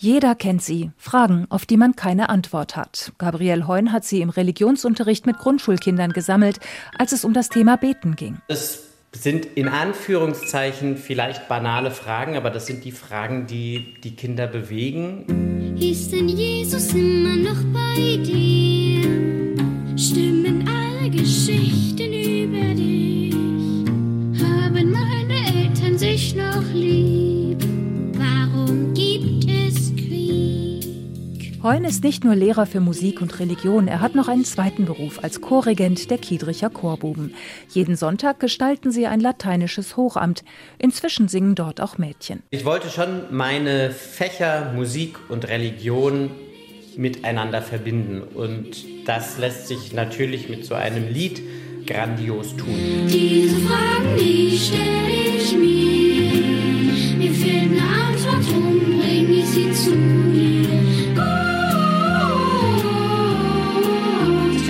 Jeder kennt sie. Fragen, auf die man keine Antwort hat. Gabrielle Heun hat sie im Religionsunterricht mit Grundschulkindern gesammelt, als es um das Thema Beten ging. Es sind in Anführungszeichen vielleicht banale Fragen, aber das sind die Fragen, die die Kinder bewegen. Ist denn Jesus immer noch bei dir? Stimmen Heun ist nicht nur Lehrer für Musik und Religion, er hat noch einen zweiten Beruf als Chorregent der Kiedricher Chorbuben. Jeden Sonntag gestalten sie ein lateinisches Hochamt. Inzwischen singen dort auch Mädchen. Ich wollte schon meine Fächer Musik und Religion miteinander verbinden und das lässt sich natürlich mit so einem Lied grandios tun. Diese Fragen, die stelle ich mir. Mir fehlt eine Antwort, drum bring ich sie zu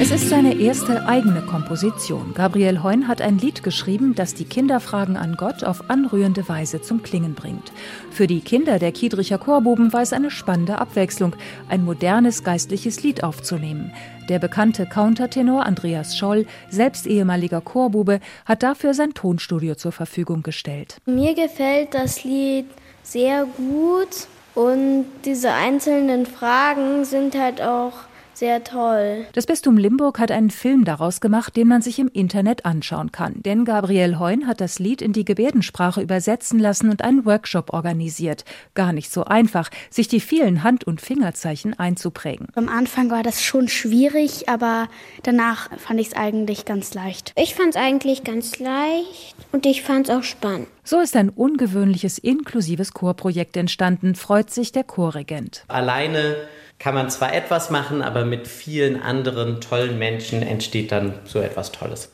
Es ist seine erste eigene Komposition. Gabriel Heun hat ein Lied geschrieben, das die Kinderfragen an Gott auf anrührende Weise zum Klingen bringt. Für die Kinder der Kiedricher Chorbuben war es eine spannende Abwechslung, ein modernes geistliches Lied aufzunehmen. Der bekannte Countertenor Andreas Scholl, selbst ehemaliger Chorbube, hat dafür sein Tonstudio zur Verfügung gestellt. Mir gefällt das Lied sehr gut und diese einzelnen Fragen sind halt auch sehr toll. Das Bistum Limburg hat einen Film daraus gemacht, den man sich im Internet anschauen kann. Denn Gabriel Heun hat das Lied in die Gebärdensprache übersetzen lassen und einen Workshop organisiert. Gar nicht so einfach, sich die vielen Hand- und Fingerzeichen einzuprägen. Am Anfang war das schon schwierig, aber danach fand ich es eigentlich ganz leicht. Ich fand es eigentlich ganz leicht und ich fand es auch spannend. So ist ein ungewöhnliches inklusives Chorprojekt entstanden, freut sich der Chorregent. Alleine kann man zwar etwas machen, aber mit vielen anderen tollen Menschen entsteht dann so etwas Tolles.